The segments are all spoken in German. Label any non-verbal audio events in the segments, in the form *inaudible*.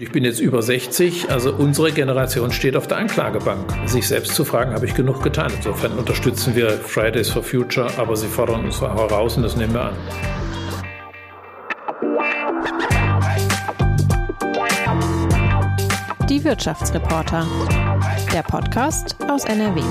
Ich bin jetzt über 60, also unsere Generation steht auf der Anklagebank. Sich selbst zu fragen, habe ich genug getan. Insofern unterstützen wir Fridays for Future, aber sie fordern uns heraus und das nehmen wir an. Die Wirtschaftsreporter. Der Podcast aus NRW.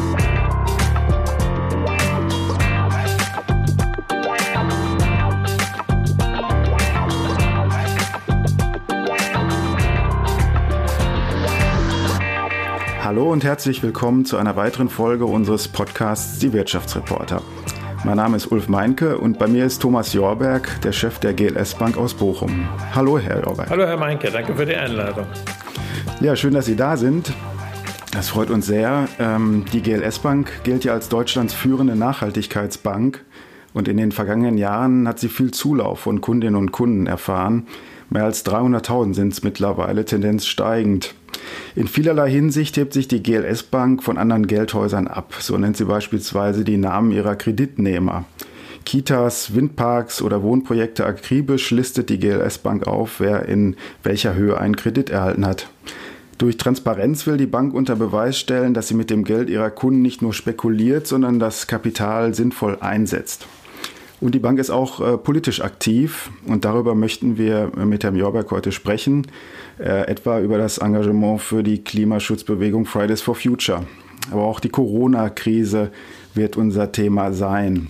Hallo und herzlich willkommen zu einer weiteren Folge unseres Podcasts Die Wirtschaftsreporter. Mein Name ist Ulf Meinke und bei mir ist Thomas Jorberg, der Chef der GLS Bank aus Bochum. Hallo, Herr Jorberg. Hallo, Herr Meinke, danke für die Einladung. Ja, schön, dass Sie da sind. Das freut uns sehr. Ähm, die GLS Bank gilt ja als Deutschlands führende Nachhaltigkeitsbank und in den vergangenen Jahren hat sie viel Zulauf von Kundinnen und Kunden erfahren. Mehr als 300.000 sind es mittlerweile, Tendenz steigend. In vielerlei Hinsicht hebt sich die GLS Bank von anderen Geldhäusern ab. So nennt sie beispielsweise die Namen ihrer Kreditnehmer. Kitas, Windparks oder Wohnprojekte akribisch listet die GLS Bank auf, wer in welcher Höhe einen Kredit erhalten hat. Durch Transparenz will die Bank unter Beweis stellen, dass sie mit dem Geld ihrer Kunden nicht nur spekuliert, sondern das Kapital sinnvoll einsetzt. Und die Bank ist auch äh, politisch aktiv und darüber möchten wir mit Herrn Jorberg heute sprechen, äh, etwa über das Engagement für die Klimaschutzbewegung Fridays for Future. Aber auch die Corona-Krise wird unser Thema sein.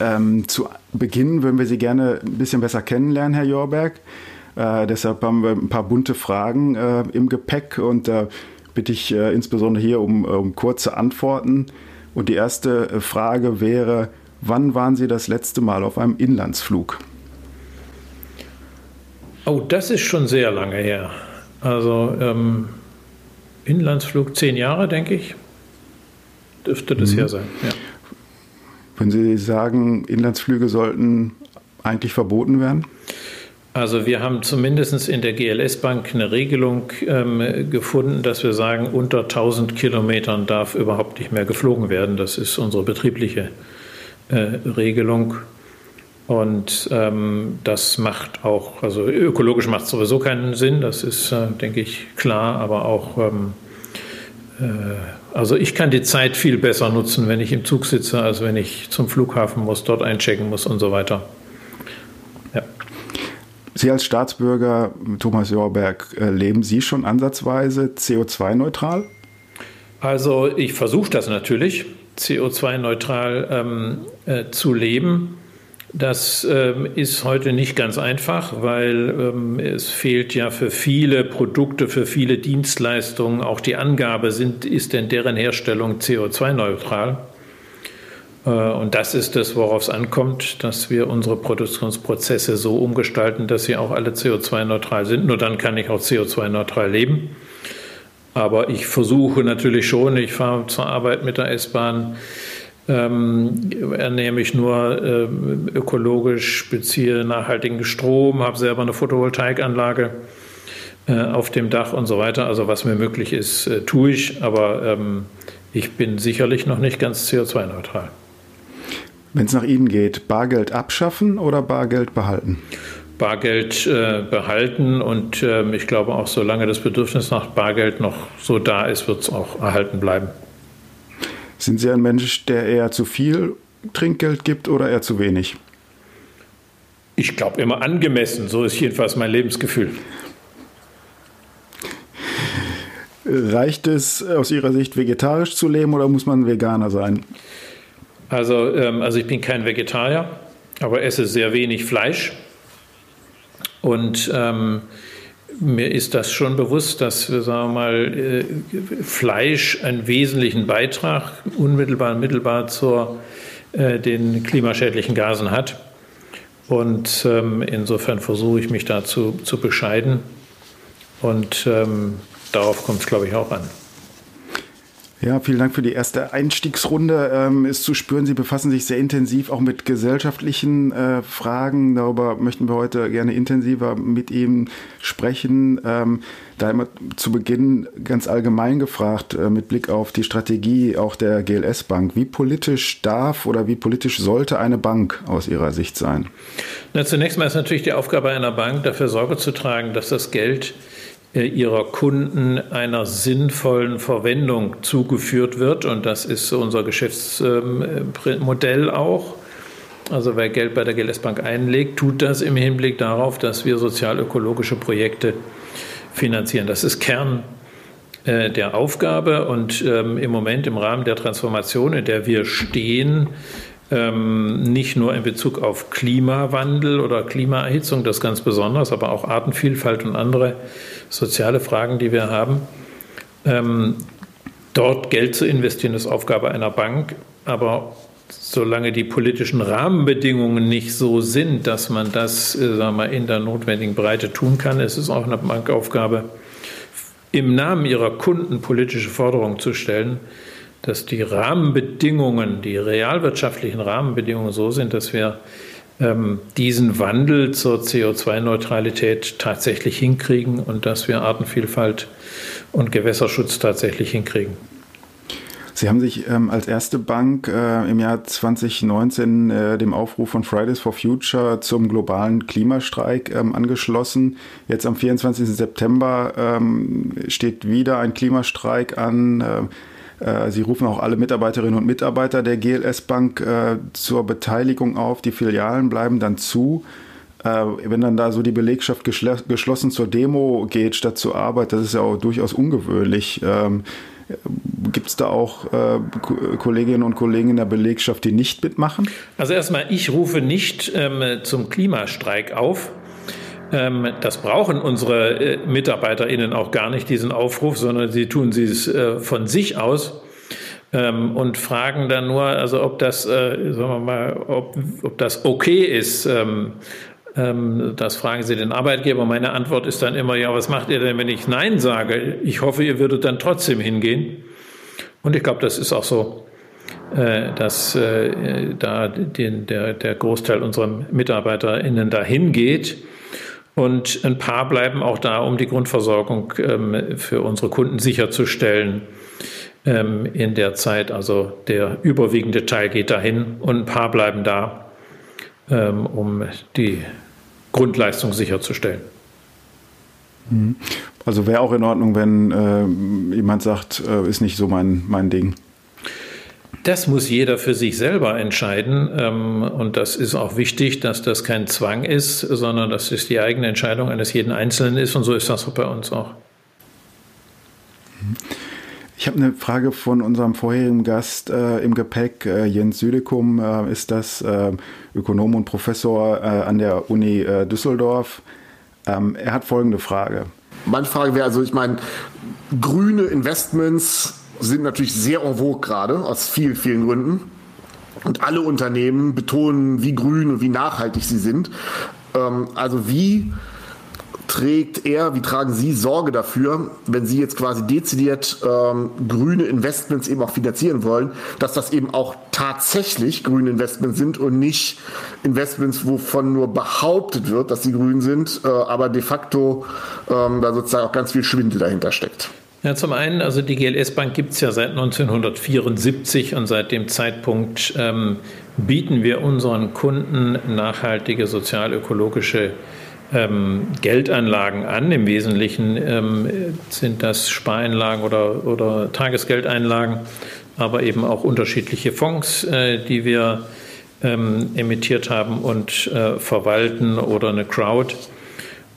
Ähm, zu Beginn würden wir Sie gerne ein bisschen besser kennenlernen, Herr Jorberg. Äh, deshalb haben wir ein paar bunte Fragen äh, im Gepäck und da bitte ich äh, insbesondere hier um, um kurze Antworten. Und die erste Frage wäre, Wann waren Sie das letzte Mal auf einem Inlandsflug? Oh, das ist schon sehr lange her. Also ähm, Inlandsflug zehn Jahre, denke ich, dürfte das mhm. her sein. Ja. Wenn Sie sagen, Inlandsflüge sollten eigentlich verboten werden? Also wir haben zumindest in der GLS Bank eine Regelung ähm, gefunden, dass wir sagen, unter 1000 Kilometern darf überhaupt nicht mehr geflogen werden. Das ist unsere betriebliche Regelung. Und ähm, das macht auch, also ökologisch macht es sowieso keinen Sinn, das ist, äh, denke ich, klar, aber auch, ähm, äh, also ich kann die Zeit viel besser nutzen, wenn ich im Zug sitze, als wenn ich zum Flughafen muss, dort einchecken muss und so weiter. Ja. Sie als Staatsbürger, Thomas Jorberg, äh, leben Sie schon ansatzweise CO2-neutral? Also ich versuche das natürlich. CO2-neutral ähm, äh, zu leben. Das ähm, ist heute nicht ganz einfach, weil ähm, es fehlt ja für viele Produkte, für viele Dienstleistungen auch die Angabe, sind, ist denn deren Herstellung CO2-neutral? Äh, und das ist es, worauf es ankommt, dass wir unsere Produktionsprozesse so umgestalten, dass sie auch alle CO2-neutral sind. Nur dann kann ich auch CO2-neutral leben. Aber ich versuche natürlich schon, ich fahre zur Arbeit mit der S-Bahn, ähm, ernähre mich nur ähm, ökologisch, beziehe nachhaltigen Strom, habe selber eine Photovoltaikanlage äh, auf dem Dach und so weiter. Also was mir möglich ist, äh, tue ich, aber ähm, ich bin sicherlich noch nicht ganz CO2-neutral. Wenn es nach Ihnen geht, Bargeld abschaffen oder Bargeld behalten? Bargeld äh, behalten und äh, ich glaube auch, solange das Bedürfnis nach Bargeld noch so da ist, wird es auch erhalten bleiben. Sind Sie ein Mensch, der eher zu viel Trinkgeld gibt oder eher zu wenig? Ich glaube immer angemessen, so ist jedenfalls mein Lebensgefühl. Reicht es aus Ihrer Sicht vegetarisch zu leben oder muss man Veganer sein? Also, ähm, also ich bin kein Vegetarier, aber esse sehr wenig Fleisch. Und ähm, mir ist das schon bewusst, dass sagen wir mal, äh, Fleisch einen wesentlichen Beitrag unmittelbar, mittelbar zu äh, den klimaschädlichen Gasen hat. Und ähm, insofern versuche ich mich dazu zu bescheiden. Und ähm, darauf kommt es, glaube ich, auch an. Ja, vielen Dank für die erste Einstiegsrunde. Ähm, ist zu spüren, Sie befassen sich sehr intensiv auch mit gesellschaftlichen äh, Fragen. Darüber möchten wir heute gerne intensiver mit Ihnen sprechen. Ähm, da immer zu Beginn ganz allgemein gefragt, äh, mit Blick auf die Strategie auch der GLS Bank. Wie politisch darf oder wie politisch sollte eine Bank aus Ihrer Sicht sein? Na, zunächst mal ist natürlich die Aufgabe einer Bank, dafür Sorge zu tragen, dass das Geld ihrer Kunden einer sinnvollen Verwendung zugeführt wird. Und das ist unser Geschäftsmodell auch. Also wer Geld bei der GLS Bank einlegt, tut das im Hinblick darauf, dass wir sozial-ökologische Projekte finanzieren. Das ist Kern äh, der Aufgabe und ähm, im Moment im Rahmen der Transformation, in der wir stehen, ähm, nicht nur in Bezug auf Klimawandel oder Klimaerhitzung, das ganz besonders, aber auch Artenvielfalt und andere soziale Fragen, die wir haben. Ähm, dort Geld zu investieren, ist Aufgabe einer Bank, aber solange die politischen Rahmenbedingungen nicht so sind, dass man das äh, sagen wir, in der notwendigen Breite tun kann, ist es auch eine Bankaufgabe, im Namen ihrer Kunden politische Forderungen zu stellen, dass die Rahmenbedingungen, die realwirtschaftlichen Rahmenbedingungen so sind, dass wir ähm, diesen Wandel zur CO2-Neutralität tatsächlich hinkriegen und dass wir Artenvielfalt und Gewässerschutz tatsächlich hinkriegen. Sie haben sich ähm, als erste Bank äh, im Jahr 2019 äh, dem Aufruf von Fridays for Future zum globalen Klimastreik ähm, angeschlossen. Jetzt am 24. September ähm, steht wieder ein Klimastreik an. Äh, Sie rufen auch alle Mitarbeiterinnen und Mitarbeiter der GLS Bank äh, zur Beteiligung auf. Die Filialen bleiben dann zu äh, wenn dann da so die Belegschaft geschlossen zur Demo geht, statt zur Arbeit, das ist ja auch durchaus ungewöhnlich. Ähm, Gibt es da auch äh, Kolleginnen und Kollegen in der Belegschaft, die nicht mitmachen? Also erstmal, ich rufe nicht ähm, zum Klimastreik auf. Ähm, das brauchen unsere äh, MitarbeiterInnen auch gar nicht, diesen Aufruf, sondern sie tun es äh, von sich aus ähm, und fragen dann nur, also ob das, äh, sagen wir mal, ob, ob das okay ist, ähm, das fragen Sie den Arbeitgeber. Meine Antwort ist dann immer, ja, was macht ihr denn, wenn ich Nein sage? Ich hoffe, ihr würdet dann trotzdem hingehen. Und ich glaube, das ist auch so, dass äh, da der, der Großteil unserer MitarbeiterInnen da hingeht. Und ein paar bleiben auch da, um die Grundversorgung ähm, für unsere Kunden sicherzustellen ähm, in der Zeit. Also der überwiegende Teil geht dahin und ein paar bleiben da, um die Grundleistung sicherzustellen. Mhm. Also wäre auch in Ordnung, wenn äh, jemand sagt, äh, ist nicht so mein, mein Ding. Das muss jeder für sich selber entscheiden. Ähm, und das ist auch wichtig, dass das kein Zwang ist, sondern dass es die eigene Entscheidung eines jeden Einzelnen ist. Und so ist das bei uns auch. Ich habe eine Frage von unserem vorherigen Gast äh, im Gepäck. Äh, Jens Südekum äh, ist das, äh, Ökonom und Professor äh, an der Uni äh, Düsseldorf. Ähm, er hat folgende Frage. Meine Frage wäre also, ich meine, grüne Investments sind natürlich sehr en vogue gerade, aus vielen, vielen Gründen. Und alle Unternehmen betonen, wie grün und wie nachhaltig sie sind. Ähm, also wie trägt er, wie tragen Sie Sorge dafür, wenn Sie jetzt quasi dezidiert ähm, grüne Investments eben auch finanzieren wollen, dass das eben auch tatsächlich grüne Investments sind und nicht Investments, wovon nur behauptet wird, dass sie grün sind, äh, aber de facto ähm, da sozusagen auch ganz viel Schwindel dahinter steckt. Ja, zum einen, also die GLS Bank gibt es ja seit 1974 und seit dem Zeitpunkt ähm, bieten wir unseren Kunden nachhaltige sozial-ökologische ähm, Geldanlagen an. Im Wesentlichen ähm, sind das Spareinlagen oder, oder Tagesgeldeinlagen, aber eben auch unterschiedliche Fonds, äh, die wir ähm, emittiert haben und äh, verwalten oder eine Crowd.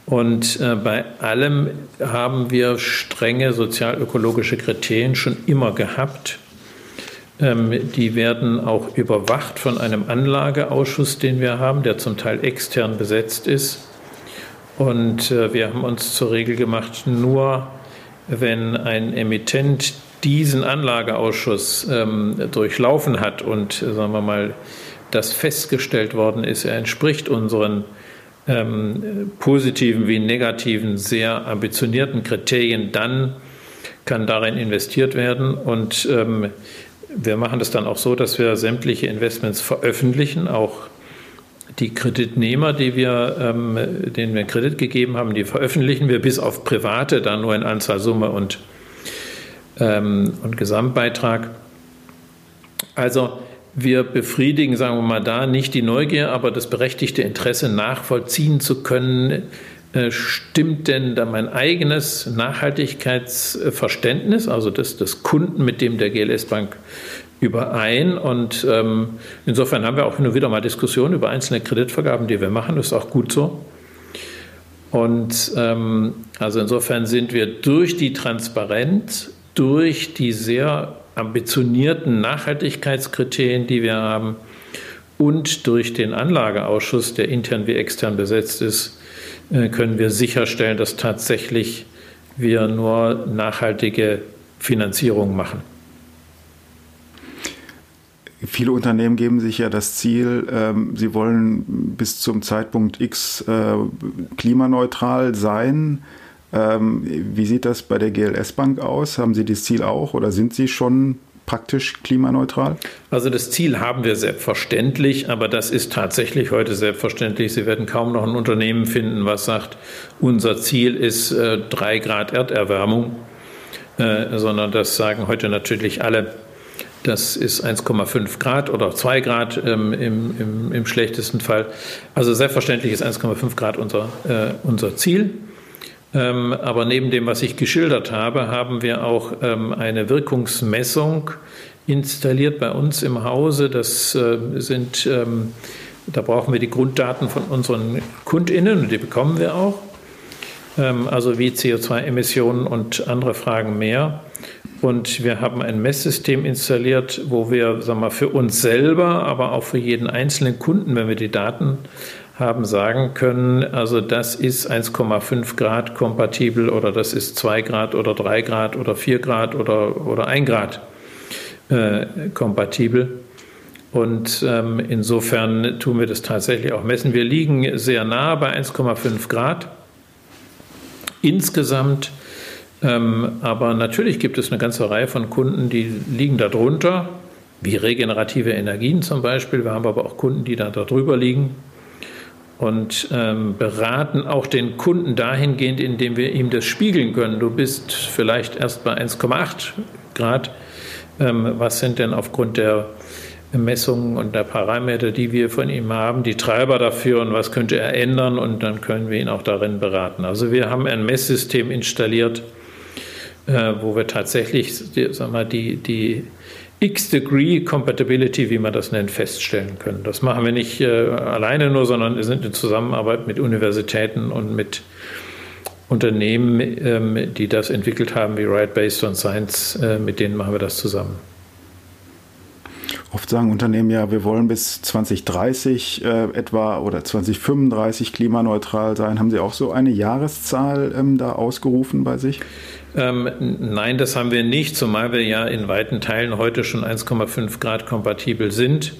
Und äh, bei allem haben wir strenge sozialökologische Kriterien schon immer gehabt. Ähm, die werden auch überwacht von einem Anlageausschuss, den wir haben, der zum Teil extern besetzt ist. Und äh, wir haben uns zur Regel gemacht, nur wenn ein Emittent diesen Anlageausschuss ähm, durchlaufen hat und, äh, sagen wir mal, das festgestellt worden ist, er entspricht unseren ähm, positiven wie negativen, sehr ambitionierten Kriterien, dann kann darin investiert werden. Und ähm, wir machen das dann auch so, dass wir sämtliche Investments veröffentlichen, auch die Kreditnehmer, die wir, ähm, denen wir Kredit gegeben haben, die veröffentlichen wir bis auf private, dann nur in Anzahl, Summe und, ähm, und Gesamtbeitrag. Also wir befriedigen, sagen wir mal da, nicht die Neugier, aber das berechtigte Interesse nachvollziehen zu können, äh, stimmt denn da mein eigenes Nachhaltigkeitsverständnis, also das des Kunden, mit dem der GLS Bank überein. Und ähm, insofern haben wir auch und wieder mal Diskussionen über einzelne Kreditvergaben, die wir machen. Das ist auch gut so. Und ähm, also insofern sind wir durch die Transparenz, durch die sehr ambitionierten Nachhaltigkeitskriterien, die wir haben, und durch den Anlageausschuss, der intern wie extern besetzt ist, äh, können wir sicherstellen, dass tatsächlich wir nur nachhaltige Finanzierung machen. Viele Unternehmen geben sich ja das Ziel, ähm, sie wollen bis zum Zeitpunkt X äh, klimaneutral sein. Ähm, wie sieht das bei der GLS Bank aus? Haben Sie das Ziel auch oder sind Sie schon praktisch klimaneutral? Also das Ziel haben wir selbstverständlich, aber das ist tatsächlich heute selbstverständlich. Sie werden kaum noch ein Unternehmen finden, was sagt, unser Ziel ist äh, drei Grad Erderwärmung, äh, sondern das sagen heute natürlich alle. Das ist 1,5 Grad oder 2 Grad ähm, im, im, im, schlechtesten Fall. Also selbstverständlich ist 1,5 Grad unser, äh, unser Ziel. Ähm, aber neben dem, was ich geschildert habe, haben wir auch ähm, eine Wirkungsmessung installiert bei uns im Hause. Das äh, sind, ähm, da brauchen wir die Grunddaten von unseren KundInnen und die bekommen wir auch. Also wie CO2-Emissionen und andere Fragen mehr. Und wir haben ein Messsystem installiert, wo wir sagen wir, für uns selber, aber auch für jeden einzelnen Kunden, wenn wir die Daten haben sagen können, also das ist 1,5 Grad kompatibel oder das ist 2 Grad oder 3 Grad oder 4 Grad oder, oder 1 Grad äh, kompatibel. Und ähm, insofern tun wir das tatsächlich auch messen. Wir liegen sehr nah bei 1,5 Grad insgesamt. Ähm, aber natürlich gibt es eine ganze Reihe von Kunden, die liegen darunter, wie regenerative Energien zum Beispiel. Wir haben aber auch Kunden, die da darüber liegen und ähm, beraten auch den Kunden dahingehend, indem wir ihm das spiegeln können. Du bist vielleicht erst bei 1,8 Grad. Ähm, was sind denn aufgrund der Messungen und der Parameter, die wir von ihm haben, die Treiber dafür und was könnte er ändern und dann können wir ihn auch darin beraten. Also wir haben ein Messsystem installiert, äh, wo wir tatsächlich sag mal, die, die X-Degree Compatibility, wie man das nennt, feststellen können. Das machen wir nicht äh, alleine nur, sondern wir sind in Zusammenarbeit mit Universitäten und mit Unternehmen, ähm, die das entwickelt haben, wie Right Based on Science, äh, mit denen machen wir das zusammen. Oft sagen Unternehmen ja, wir wollen bis 2030 äh, etwa oder 2035 klimaneutral sein. Haben Sie auch so eine Jahreszahl ähm, da ausgerufen bei sich? Ähm, nein, das haben wir nicht, zumal wir ja in weiten Teilen heute schon 1,5 Grad kompatibel sind.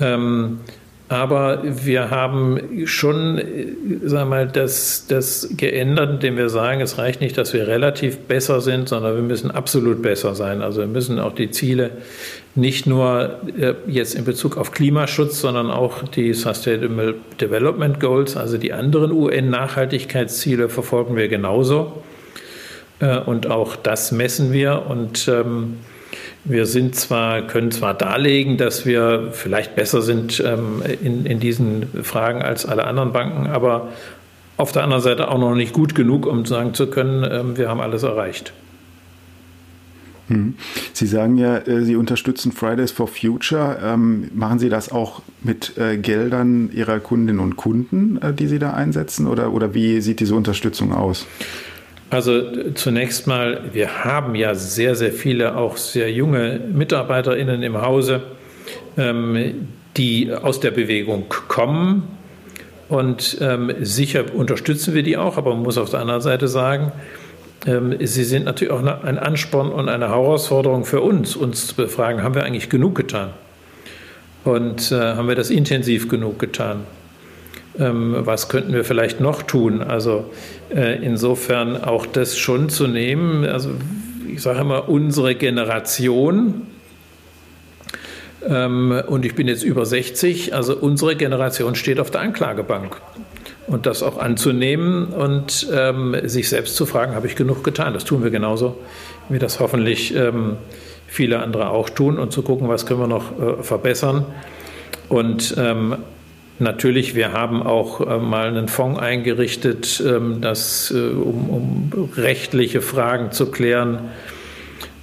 Ähm, aber wir haben schon, äh, sagen wir das, das geändert, indem wir sagen, es reicht nicht, dass wir relativ besser sind, sondern wir müssen absolut besser sein. Also wir müssen auch die Ziele nicht nur äh, jetzt in Bezug auf Klimaschutz, sondern auch die Sustainable Development Goals, also die anderen UN-Nachhaltigkeitsziele verfolgen wir genauso. Äh, und auch das messen wir. Und ähm, wir sind zwar, können zwar darlegen, dass wir vielleicht besser sind ähm, in, in diesen Fragen als alle anderen Banken, aber auf der anderen Seite auch noch nicht gut genug, um sagen zu können, ähm, wir haben alles erreicht. Hm. Sie sagen ja, äh, Sie unterstützen Fridays for Future. Ähm, machen Sie das auch mit äh, Geldern Ihrer Kundinnen und Kunden, äh, die Sie da einsetzen? Oder, oder wie sieht diese Unterstützung aus? Also zunächst mal, wir haben ja sehr, sehr viele auch sehr junge MitarbeiterInnen im Hause, ähm, die aus der Bewegung kommen. Und ähm, sicher unterstützen wir die auch, aber man muss auf der anderen Seite sagen, ähm, sie sind natürlich auch ein Ansporn und eine Herausforderung für uns, uns zu befragen, haben wir eigentlich genug getan? Und äh, haben wir das intensiv genug getan? Ähm, was könnten wir vielleicht noch tun? Also äh, insofern auch das schon zu nehmen. Also ich sage immer, unsere Generation, ähm, und ich bin jetzt über 60, also unsere Generation steht auf der Anklagebank. Und das auch anzunehmen und ähm, sich selbst zu fragen, habe ich genug getan? Das tun wir genauso, wie das hoffentlich ähm, viele andere auch tun und zu gucken, was können wir noch äh, verbessern. Und ähm, Natürlich, wir haben auch äh, mal einen Fonds eingerichtet, ähm, das, äh, um, um, rechtliche Fragen zu klären,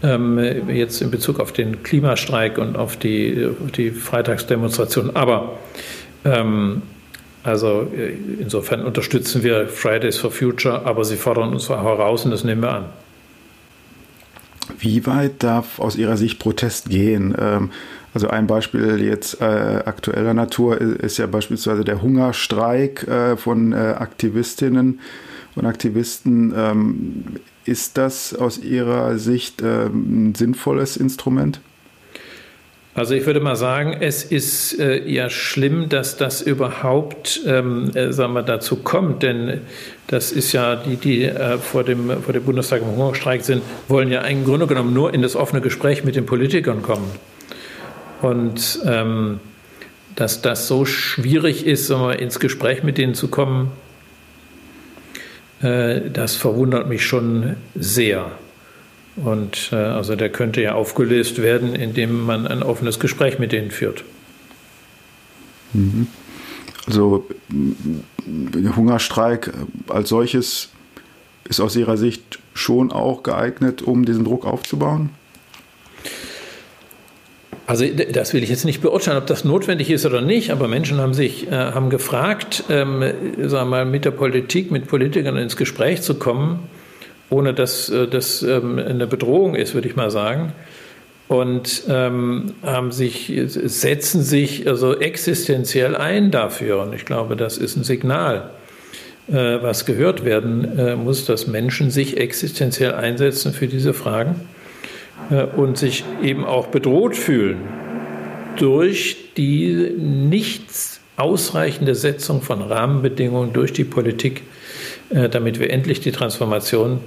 ähm, jetzt in Bezug auf den Klimastreik und auf die, die Freitagsdemonstration. Aber ähm, also äh, insofern unterstützen wir Fridays for Future, aber sie fordern uns heraus und das nehmen wir an. Wie weit darf aus Ihrer Sicht Protest gehen? Also ein Beispiel jetzt äh, aktueller Natur ist ja beispielsweise der Hungerstreik äh, von äh, Aktivistinnen und Aktivisten. Ähm, ist das aus Ihrer Sicht ähm, ein sinnvolles Instrument? Also ich würde mal sagen, es ist äh, ja schlimm, dass das überhaupt ähm, äh, sagen wir, dazu kommt, denn das ist ja die, die äh, vor, dem, vor dem Bundestag im Hungerstreik sind, wollen ja im Grunde genommen nur in das offene Gespräch mit den Politikern kommen. Und ähm, dass das so schwierig ist, wir, ins Gespräch mit denen zu kommen, äh, das verwundert mich schon sehr. Und äh, also der könnte ja aufgelöst werden, indem man ein offenes Gespräch mit denen führt. Mhm. Also der Hungerstreik als solches ist aus Ihrer Sicht schon auch geeignet, um diesen Druck aufzubauen? Also das will ich jetzt nicht beurteilen, ob das notwendig ist oder nicht, aber Menschen haben sich äh, haben gefragt, ähm, sagen mal, mit der Politik, mit Politikern ins Gespräch zu kommen ohne dass äh, das ähm, eine Bedrohung ist, würde ich mal sagen. Und ähm, haben sich, setzen sich also existenziell ein dafür. Und ich glaube, das ist ein Signal, äh, was gehört werden äh, muss, dass Menschen sich existenziell einsetzen für diese Fragen und sich eben auch bedroht fühlen durch die nicht ausreichende Setzung von Rahmenbedingungen durch die Politik, äh, damit wir endlich die Transformation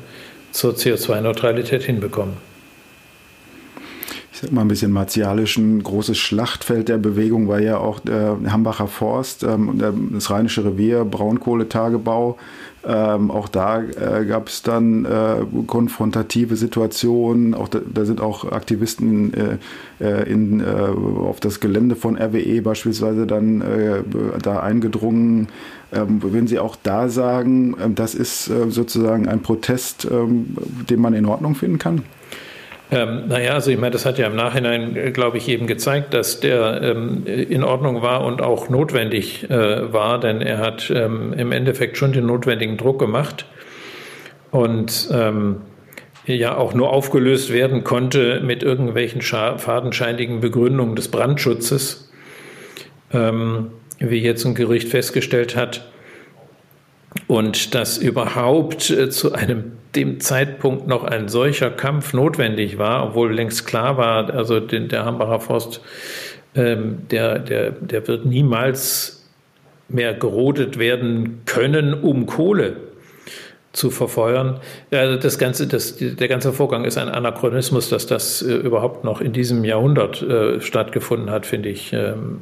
zur CO2-Neutralität hinbekommen. Ich sag mal ein bisschen martialisch, ein großes Schlachtfeld der Bewegung war ja auch der Hambacher Forst, ähm, das Rheinische Revier, Braunkohletagebau. Ähm, auch da äh, gab es dann äh, konfrontative Situationen. Auch da, da sind auch Aktivisten äh, äh in, äh, auf das Gelände von RWE beispielsweise dann äh, da eingedrungen. Ähm, würden Sie auch da sagen, das ist sozusagen ein Protest, ähm, den man in Ordnung finden kann? Ähm, naja, also ich meine, das hat ja im Nachhinein, äh, glaube ich, eben gezeigt, dass der ähm, in Ordnung war und auch notwendig äh, war, denn er hat ähm, im Endeffekt schon den notwendigen Druck gemacht und ähm, ja auch nur aufgelöst werden konnte mit irgendwelchen fadenscheinigen Begründungen des Brandschutzes, ähm, wie jetzt ein Gericht festgestellt hat. Und dass überhaupt äh, zu einem dem Zeitpunkt noch ein solcher Kampf notwendig war, obwohl längst klar war, also den, der Hambacher Forst, ähm, der, der, der wird niemals mehr gerodet werden können, um Kohle zu verfeuern. Also das ganze, das, der ganze Vorgang ist ein Anachronismus, dass das äh, überhaupt noch in diesem Jahrhundert äh, stattgefunden hat, finde ich ähm,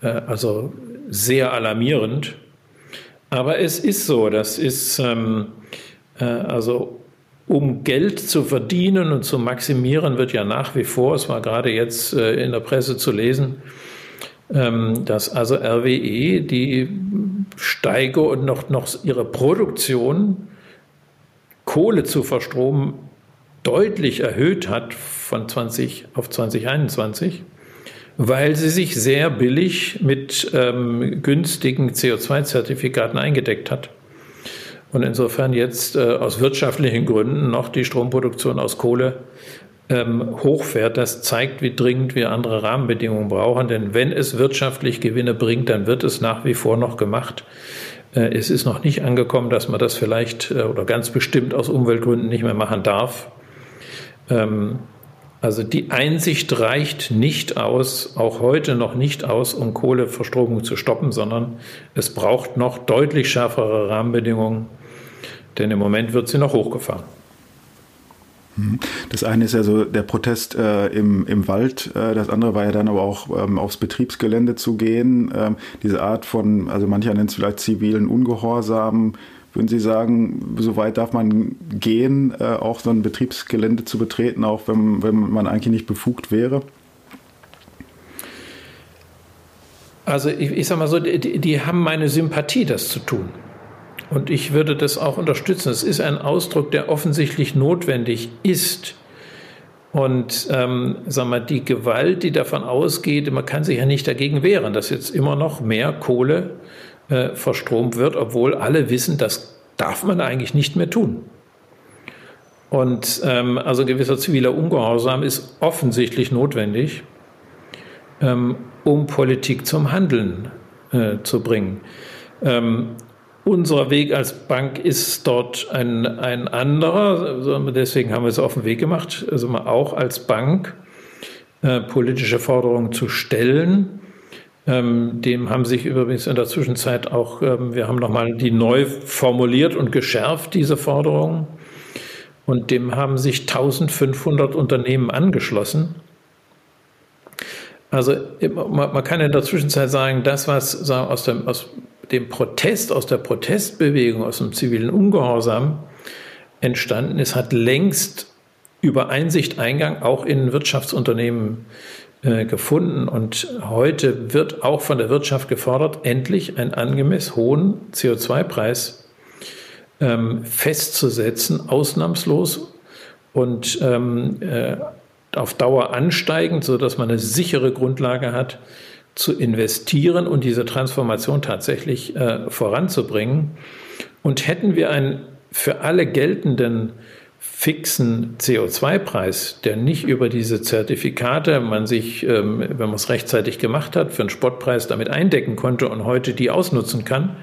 äh, also sehr alarmierend. Aber es ist so, das ist ähm, äh, also um Geld zu verdienen und zu maximieren, wird ja nach wie vor, es war gerade jetzt äh, in der Presse zu lesen, ähm, dass also RWE die Steige und noch, noch ihre Produktion, Kohle zu verstromen, deutlich erhöht hat von 20 auf 2021, weil sie sich sehr billig mit ähm, günstigen CO2-Zertifikaten eingedeckt hat und insofern jetzt äh, aus wirtschaftlichen Gründen noch die Stromproduktion aus Kohle ähm, hochfährt. Das zeigt, wie dringend wir andere Rahmenbedingungen brauchen. Denn wenn es wirtschaftlich Gewinne bringt, dann wird es nach wie vor noch gemacht. Äh, es ist noch nicht angekommen, dass man das vielleicht äh, oder ganz bestimmt aus Umweltgründen nicht mehr machen darf. Ähm, also die Einsicht reicht nicht aus, auch heute noch nicht aus, um Kohleverstromung zu stoppen, sondern es braucht noch deutlich schärfere Rahmenbedingungen, denn im Moment wird sie noch hochgefahren. Hm. Das eine ist ja so der Protest äh, im, im Wald, äh, das andere war ja dann aber auch ähm, aufs Betriebsgelände zu gehen. Ähm, diese Art von, also mancher nennt es vielleicht zivilen Ungehorsam. Würden Sie sagen, so weit darf man gehen, äh, auch so ein Betriebsgelände zu betreten, auch wenn, wenn man eigentlich nicht befugt wäre? Also ich, ich sage mal so, die, die haben meine Sympathie, das zu tun. Und ich würde das auch unterstützen. Es ist ein Ausdruck, der offensichtlich notwendig ist. Und ähm, sag mal, die Gewalt, die davon ausgeht, man kann sich ja nicht dagegen wehren, dass jetzt immer noch mehr Kohle äh, verstromt wird, obwohl alle wissen, das darf man eigentlich nicht mehr tun. Und ähm, also gewisser ziviler Ungehorsam ist offensichtlich notwendig. Ähm, um Politik zum Handeln äh, zu bringen. Ähm, unser Weg als Bank ist dort ein, ein anderer, deswegen haben wir es auf den Weg gemacht, also auch als Bank äh, politische Forderungen zu stellen. Ähm, dem haben sich übrigens in der Zwischenzeit auch, ähm, wir haben nochmal die neu formuliert und geschärft, diese Forderungen. Und dem haben sich 1500 Unternehmen angeschlossen. Also man kann in der Zwischenzeit sagen, das, was aus dem, aus dem Protest, aus der Protestbewegung, aus dem zivilen Ungehorsam entstanden ist, hat längst über Einsicht Eingang auch in Wirtschaftsunternehmen gefunden. Und heute wird auch von der Wirtschaft gefordert, endlich einen angemessen hohen CO2-Preis ähm, festzusetzen, ausnahmslos und ähm, äh, auf Dauer ansteigend, sodass man eine sichere Grundlage hat, zu investieren und diese Transformation tatsächlich äh, voranzubringen. Und hätten wir einen für alle geltenden fixen CO2-Preis, der nicht über diese Zertifikate man sich, ähm, wenn man es rechtzeitig gemacht hat, für einen Spottpreis damit eindecken konnte und heute die ausnutzen kann,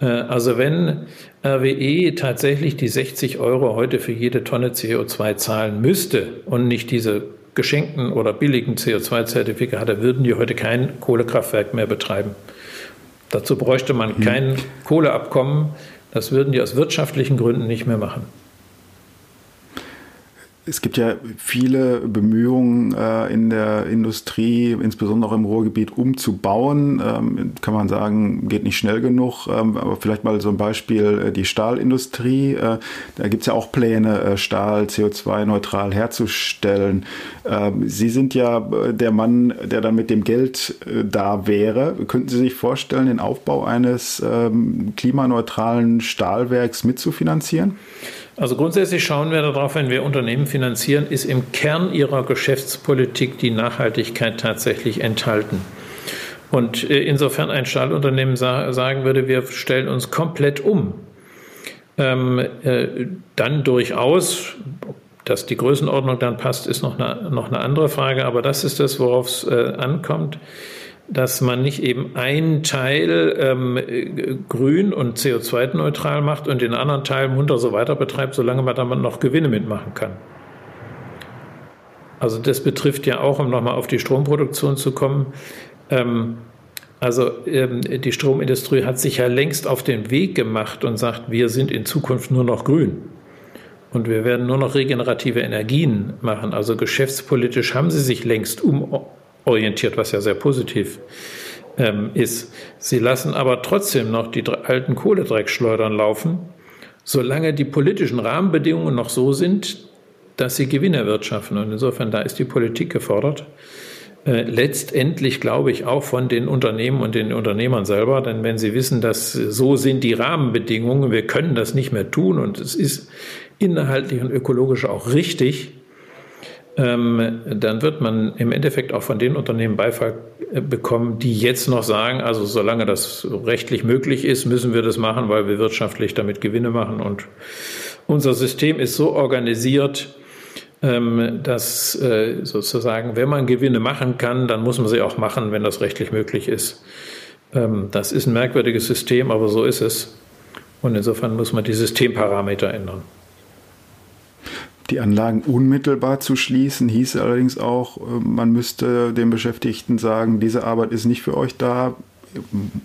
äh, also wenn RWE tatsächlich die 60 Euro heute für jede Tonne CO2 zahlen müsste und nicht diese geschenkten oder billigen CO2-Zertifikate, würden die heute kein Kohlekraftwerk mehr betreiben. Dazu bräuchte man hm. kein Kohleabkommen. Das würden die aus wirtschaftlichen Gründen nicht mehr machen. Es gibt ja viele Bemühungen äh, in der Industrie, insbesondere im Ruhrgebiet, umzubauen. Ähm, kann man sagen, geht nicht schnell genug. Ähm, aber vielleicht mal so ein Beispiel, äh, die Stahlindustrie. Äh, da gibt es ja auch Pläne, äh, Stahl CO2-neutral herzustellen. Ähm, Sie sind ja äh, der Mann, der dann mit dem Geld äh, da wäre. Könnten Sie sich vorstellen, den Aufbau eines ähm, klimaneutralen Stahlwerks mitzufinanzieren? Also grundsätzlich schauen wir darauf, wenn wir Unternehmen finanzieren, ist im Kern ihrer Geschäftspolitik die Nachhaltigkeit tatsächlich enthalten. Und äh, insofern ein Stahlunternehmen sagen würde, wir stellen uns komplett um, ähm, äh, dann durchaus, dass die Größenordnung dann passt, ist noch eine, noch eine andere Frage, aber das ist das, worauf es äh, ankommt dass man nicht eben einen Teil ähm, grün und CO2-neutral macht und den anderen Teil munter so weiter betreibt, solange man damit noch Gewinne mitmachen kann. Also das betrifft ja auch, um nochmal auf die Stromproduktion zu kommen, ähm, also ähm, die Stromindustrie hat sich ja längst auf den Weg gemacht und sagt, wir sind in Zukunft nur noch grün. Und wir werden nur noch regenerative Energien machen. Also geschäftspolitisch haben sie sich längst um, orientiert, was ja sehr positiv ähm, ist. Sie lassen aber trotzdem noch die alten Kohledreckschleudern laufen, solange die politischen Rahmenbedingungen noch so sind, dass sie Gewinn erwirtschaften. Und insofern, da ist die Politik gefordert. Äh, letztendlich glaube ich auch von den Unternehmen und den Unternehmern selber, denn wenn sie wissen, dass so sind die Rahmenbedingungen, wir können das nicht mehr tun und es ist inhaltlich und ökologisch auch richtig, ähm, dann wird man im Endeffekt auch von den Unternehmen Beifall äh, bekommen, die jetzt noch sagen, also solange das rechtlich möglich ist, müssen wir das machen, weil wir wirtschaftlich damit Gewinne machen. Und unser System ist so organisiert, ähm, dass äh, sozusagen, wenn man Gewinne machen kann, dann muss man sie auch machen, wenn das rechtlich möglich ist. Ähm, das ist ein merkwürdiges System, aber so ist es. Und insofern muss man die Systemparameter ändern. Die Anlagen unmittelbar zu schließen, hieße allerdings auch, äh, man müsste den Beschäftigten sagen, diese Arbeit ist nicht für euch da.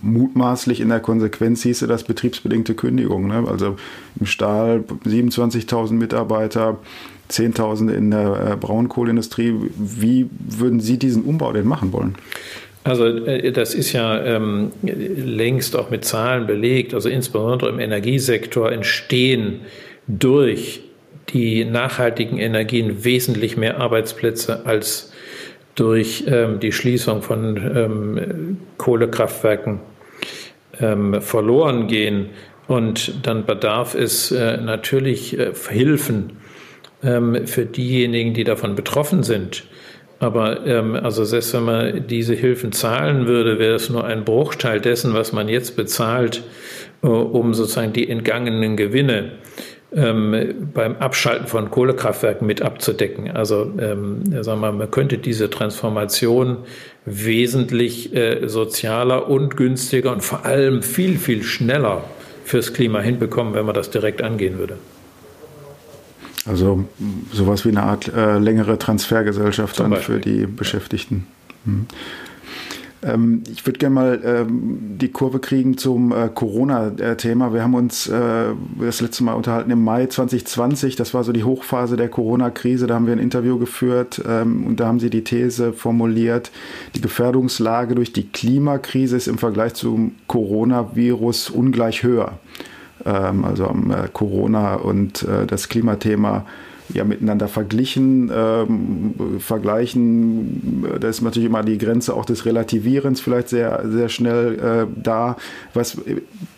Mutmaßlich in der Konsequenz hieße das betriebsbedingte Kündigung. Ne? Also im Stahl 27.000 Mitarbeiter, 10.000 in der äh, Braunkohleindustrie. Wie würden Sie diesen Umbau denn machen wollen? Also äh, das ist ja ähm, längst auch mit Zahlen belegt. Also insbesondere im Energiesektor entstehen durch die nachhaltigen Energien wesentlich mehr Arbeitsplätze als durch ähm, die Schließung von ähm, Kohlekraftwerken ähm, verloren gehen. Und dann bedarf es äh, natürlich äh, Hilfen ähm, für diejenigen, die davon betroffen sind. Aber ähm, also selbst wenn man diese Hilfen zahlen würde, wäre es nur ein Bruchteil dessen, was man jetzt bezahlt, äh, um sozusagen die entgangenen Gewinne ähm, beim Abschalten von Kohlekraftwerken mit abzudecken. Also ähm, sagen wir, man könnte diese Transformation wesentlich äh, sozialer und günstiger und vor allem viel, viel schneller fürs Klima hinbekommen, wenn man das direkt angehen würde. Also sowas wie eine Art äh, längere Transfergesellschaft Zum dann Beispiel. für die Beschäftigten. Hm. Ähm, ich würde gerne mal ähm, die Kurve kriegen zum äh, Corona-Thema. Wir haben uns äh, das letzte Mal unterhalten im Mai 2020. Das war so die Hochphase der Corona-Krise. Da haben wir ein Interview geführt ähm, und da haben Sie die These formuliert, die Gefährdungslage durch die Klimakrise ist im Vergleich zum Coronavirus ungleich höher. Also am äh, Corona und das Klimathema ja miteinander verglichen, ähm, vergleichen, da ist natürlich immer die Grenze auch des Relativierens vielleicht sehr, sehr schnell äh, da. Was,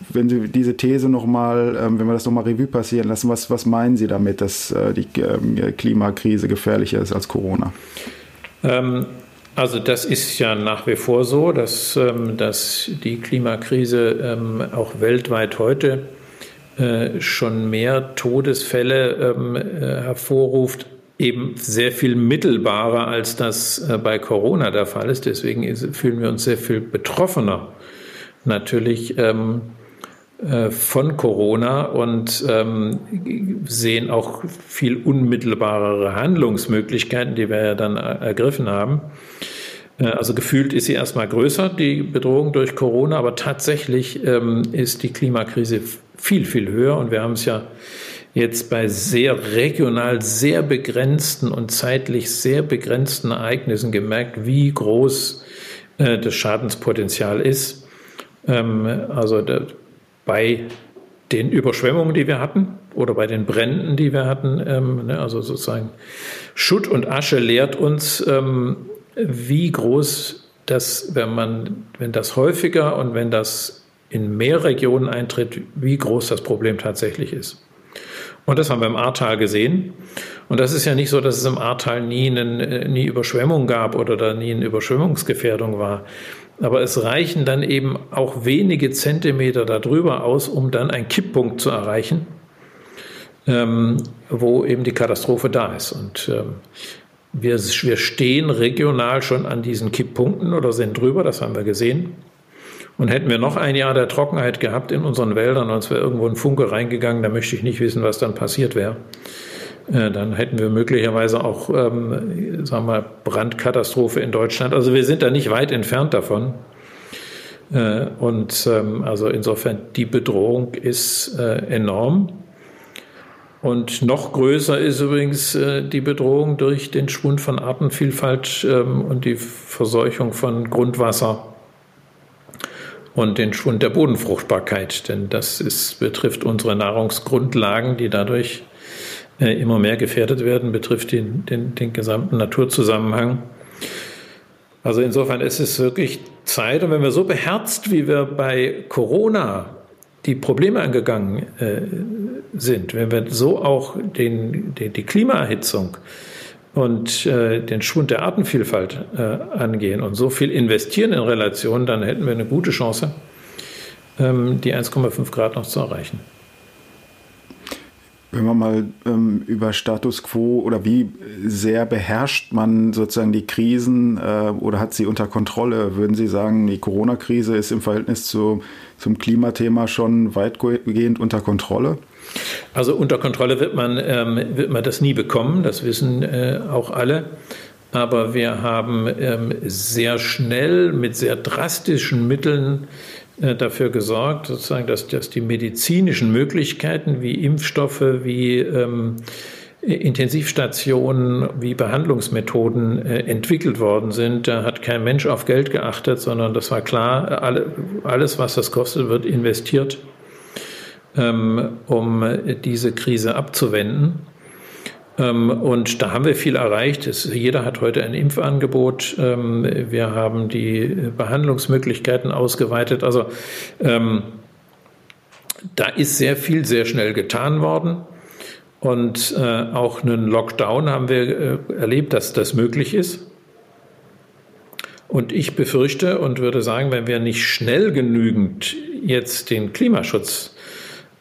wenn Sie diese These nochmal, ähm, wenn wir das nochmal Revue passieren lassen, was, was meinen Sie damit, dass äh, die äh, Klimakrise gefährlicher ist als Corona? Ähm also das ist ja nach wie vor so, dass, ähm, dass die Klimakrise ähm, auch weltweit heute äh, schon mehr Todesfälle ähm, äh, hervorruft, eben sehr viel mittelbarer, als das äh, bei Corona der Fall ist. Deswegen ist, fühlen wir uns sehr viel betroffener natürlich ähm, äh, von Corona und ähm, sehen auch viel unmittelbarere Handlungsmöglichkeiten, die wir ja dann ergriffen haben. Also gefühlt ist sie erstmal größer, die Bedrohung durch Corona, aber tatsächlich ähm, ist die Klimakrise viel, viel höher. Und wir haben es ja jetzt bei sehr regional, sehr begrenzten und zeitlich sehr begrenzten Ereignissen gemerkt, wie groß äh, das Schadenspotenzial ist. Ähm, also da, bei den Überschwemmungen, die wir hatten oder bei den Bränden, die wir hatten, ähm, ne, also sozusagen Schutt und Asche lehrt uns, ähm, wie groß das, wenn man, wenn das häufiger und wenn das in mehr Regionen eintritt, wie groß das Problem tatsächlich ist. Und das haben wir im Ahrtal gesehen. Und das ist ja nicht so, dass es im Ahrtal nie, einen, äh, nie Überschwemmung gab oder da nie eine Überschwemmungsgefährdung war. Aber es reichen dann eben auch wenige Zentimeter darüber aus, um dann einen Kipppunkt zu erreichen, ähm, wo eben die Katastrophe da ist. Und ähm, wir, wir stehen regional schon an diesen Kipppunkten oder sind drüber, das haben wir gesehen. Und hätten wir noch ein Jahr der Trockenheit gehabt in unseren Wäldern und es wäre irgendwo ein Funke reingegangen, da möchte ich nicht wissen, was dann passiert wäre. Äh, dann hätten wir möglicherweise auch, ähm, sagen wir, Brandkatastrophe in Deutschland. Also wir sind da nicht weit entfernt davon. Äh, und ähm, also insofern die Bedrohung ist äh, enorm. Und noch größer ist übrigens äh, die Bedrohung durch den Schwund von Artenvielfalt ähm, und die Verseuchung von Grundwasser und den Schwund der Bodenfruchtbarkeit, denn das ist, betrifft unsere Nahrungsgrundlagen, die dadurch äh, immer mehr gefährdet werden, betrifft den, den, den gesamten Naturzusammenhang. Also insofern ist es wirklich Zeit, und wenn wir so beherzt, wie wir bei Corona die Probleme angegangen äh, sind, wenn wir so auch den, den, die Klimaerhitzung und äh, den Schwund der Artenvielfalt äh, angehen und so viel investieren in Relation, dann hätten wir eine gute Chance, ähm, die 1,5 Grad noch zu erreichen. Wenn man mal ähm, über Status quo oder wie sehr beherrscht man sozusagen die Krisen äh, oder hat sie unter Kontrolle, würden Sie sagen, die Corona-Krise ist im Verhältnis zu, zum Klimathema schon weitgehend unter Kontrolle? Also unter Kontrolle wird man, ähm, wird man das nie bekommen, das wissen äh, auch alle. Aber wir haben ähm, sehr schnell mit sehr drastischen Mitteln äh, dafür gesorgt, sozusagen, dass, dass die medizinischen Möglichkeiten wie Impfstoffe, wie ähm, Intensivstationen, wie Behandlungsmethoden äh, entwickelt worden sind. Da hat kein Mensch auf Geld geachtet, sondern das war klar, alle, alles, was das kostet, wird investiert um diese Krise abzuwenden. Ähm, und da haben wir viel erreicht. Jeder hat heute ein Impfangebot. Ähm, wir haben die Behandlungsmöglichkeiten ausgeweitet. Also ähm, da ist sehr viel sehr schnell getan worden. Und äh, auch einen Lockdown haben wir äh, erlebt, dass das möglich ist. Und ich befürchte und würde sagen, wenn wir nicht schnell genügend jetzt den Klimaschutz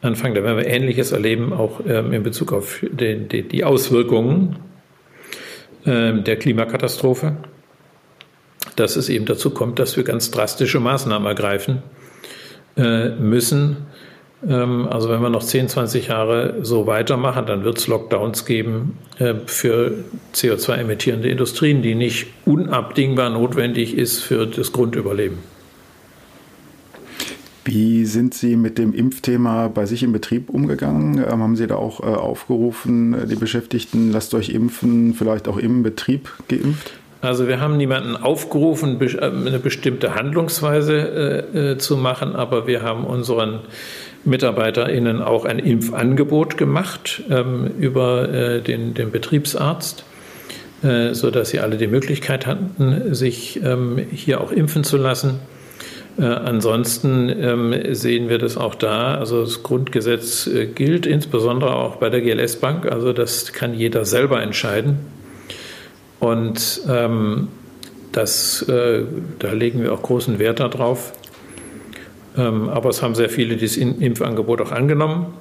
anfangen, dann werden wir Ähnliches erleben, auch ähm, in Bezug auf den, die, die, Auswirkungen ähm, der Klimakatastrophe, dass es eben dazu kommt, dass wir ganz drastische Maßnahmen ergreifen äh, müssen, ähm, also wenn wir noch 10, 20 Jahre so weitermachen, dann wird es Lockdowns geben äh, für CO2-emittierende Industrien, die nicht unabdingbar notwendig ist für das Grundüberleben. Wie sind Sie mit dem Impfthema bei sich im Betrieb umgegangen? Ähm, haben Sie da auch äh, aufgerufen, äh, die Beschäftigten, lasst euch impfen, vielleicht auch im Betrieb geimpft? Also wir haben niemanden aufgerufen, eine bestimmte Handlungsweise äh, zu machen, aber wir haben unseren MitarbeiterInnen auch ein Impfangebot gemacht ähm, über äh, den, den Betriebsarzt, äh, sodass sie alle die Möglichkeit hatten, sich ähm, hier auch impfen zu lassen. Äh, ansonsten ähm, sehen wir das auch da. Also das Grundgesetz äh, gilt insbesondere auch bei der GLS Bank. Also das kann jeder selber entscheiden. Und ähm, das, äh, da legen wir auch großen Wert darauf. Ähm, aber es haben sehr viele dieses Impfangebot auch angenommen.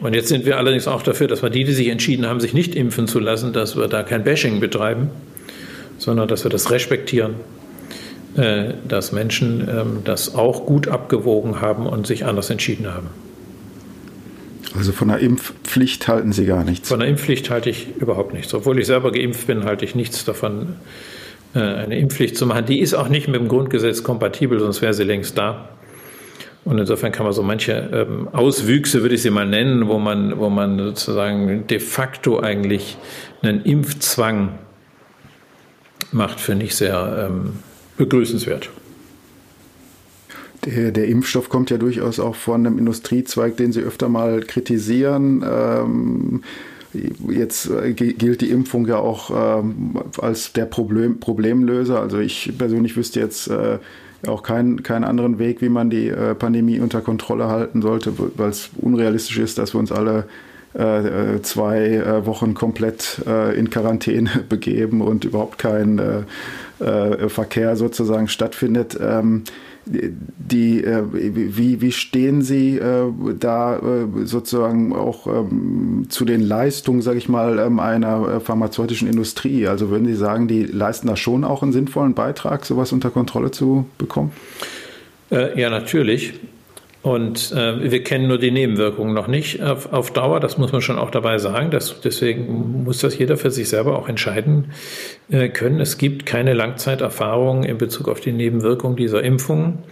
Und jetzt sind wir allerdings auch dafür, dass wir die, die sich entschieden haben, sich nicht impfen zu lassen, dass wir da kein Bashing betreiben, sondern dass wir das respektieren, dass Menschen ähm, das auch gut abgewogen haben und sich anders entschieden haben. Also von der Impfpflicht halten Sie gar nichts? Von der Impfpflicht halte ich überhaupt nichts. Obwohl ich selber geimpft bin, halte ich nichts davon, äh, eine Impfpflicht zu machen. Die ist auch nicht mit dem Grundgesetz kompatibel, sonst wäre sie längst da. Und insofern kann man so manche ähm, Auswüchse, würde ich sie mal nennen, wo man, wo man sozusagen de facto eigentlich einen Impfzwang macht, finde ich sehr ähm, begrüßenswert. Der, der, Impfstoff kommt ja durchaus auch von einem Industriezweig, den Sie öfter mal kritisieren. Ähm, jetzt äh, gilt die Impfung ja auch ähm, als der Problem, Problemlöser. Also ich persönlich wüsste jetzt äh, auch keinen kein anderen Weg, wie man die äh, Pandemie unter Kontrolle halten sollte, weil es unrealistisch ist, dass wir uns alle äh, äh zwei äh, Wochen komplett äh, in Quarantäne *laughs* begeben und überhaupt kein äh, Verkehr sozusagen stattfindet. Ähm, die, äh, wie, wie stehen Sie äh, da äh, sozusagen auch ähm, zu den Leistungen, sage ich mal, ähm, einer pharmazeutischen Industrie? Also würden Sie sagen, die leisten da schon auch einen sinnvollen Beitrag, sowas unter Kontrolle zu bekommen? ja, natürlich. Und äh, wir kennen nur die Nebenwirkungen noch nicht auf, auf, Dauer. Das muss man schon auch dabei sagen. Das, deswegen muss das jeder für sich selber auch entscheiden äh, können. Es gibt keine Langzeiterfahrung in Bezug auf die Nebenwirkungen dieser Impfungen.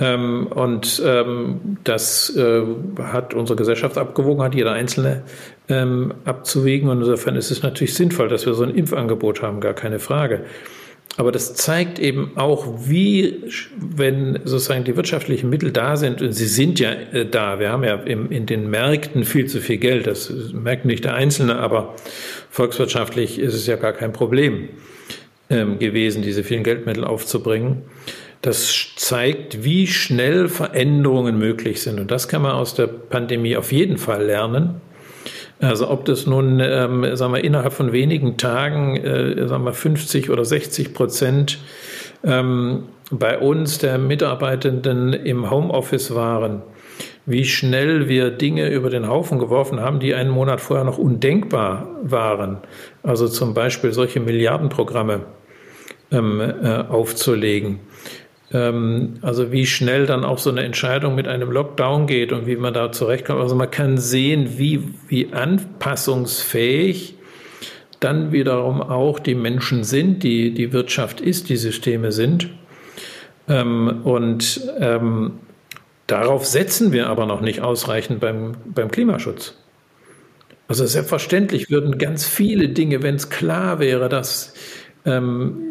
Ähm, und ähm, das äh, hat unsere Gesellschaft abgewogen, hat jeder Einzelne ähm, abzuwägen. Und insofern ist es natürlich sinnvoll, dass wir so ein Impfangebot haben, gar keine Frage. Aber das zeigt eben auch, wie, wenn sozusagen die wirtschaftlichen Mittel da sind, und sie sind ja äh, da, wir haben ja im, in den Märkten viel zu viel Geld, das merkt nicht der Einzelne, aber volkswirtschaftlich ist es ja gar kein Problem ähm, gewesen, diese vielen Geldmittel aufzubringen. Das zeigt, wie schnell Veränderungen möglich sind. Und das kann man aus der Pandemie auf jeden Fall lernen. Also ob das nun, ähm, sagen wir, innerhalb von wenigen Tagen, äh, sagen wir, 50 oder 60 Prozent ähm, bei uns der Mitarbeitenden im Homeoffice waren, wie schnell wir Dinge über den Haufen geworfen haben, die einen Monat vorher noch undenkbar waren. Also zum Beispiel solche Milliardenprogramme ähm, äh, aufzulegen. Ähm, also wie schnell dann auch so eine Entscheidung mit einem Lockdown geht und wie man da zurechtkommt. Also man kann sehen, wie, wie anpassungsfähig dann wiederum auch die Menschen sind, die die Wirtschaft ist, die Systeme sind. Ähm, und ähm, darauf setzen wir aber noch nicht ausreichend beim, beim Klimaschutz. Also selbstverständlich würden ganz viele Dinge, wenn es klar wäre, dass ähm,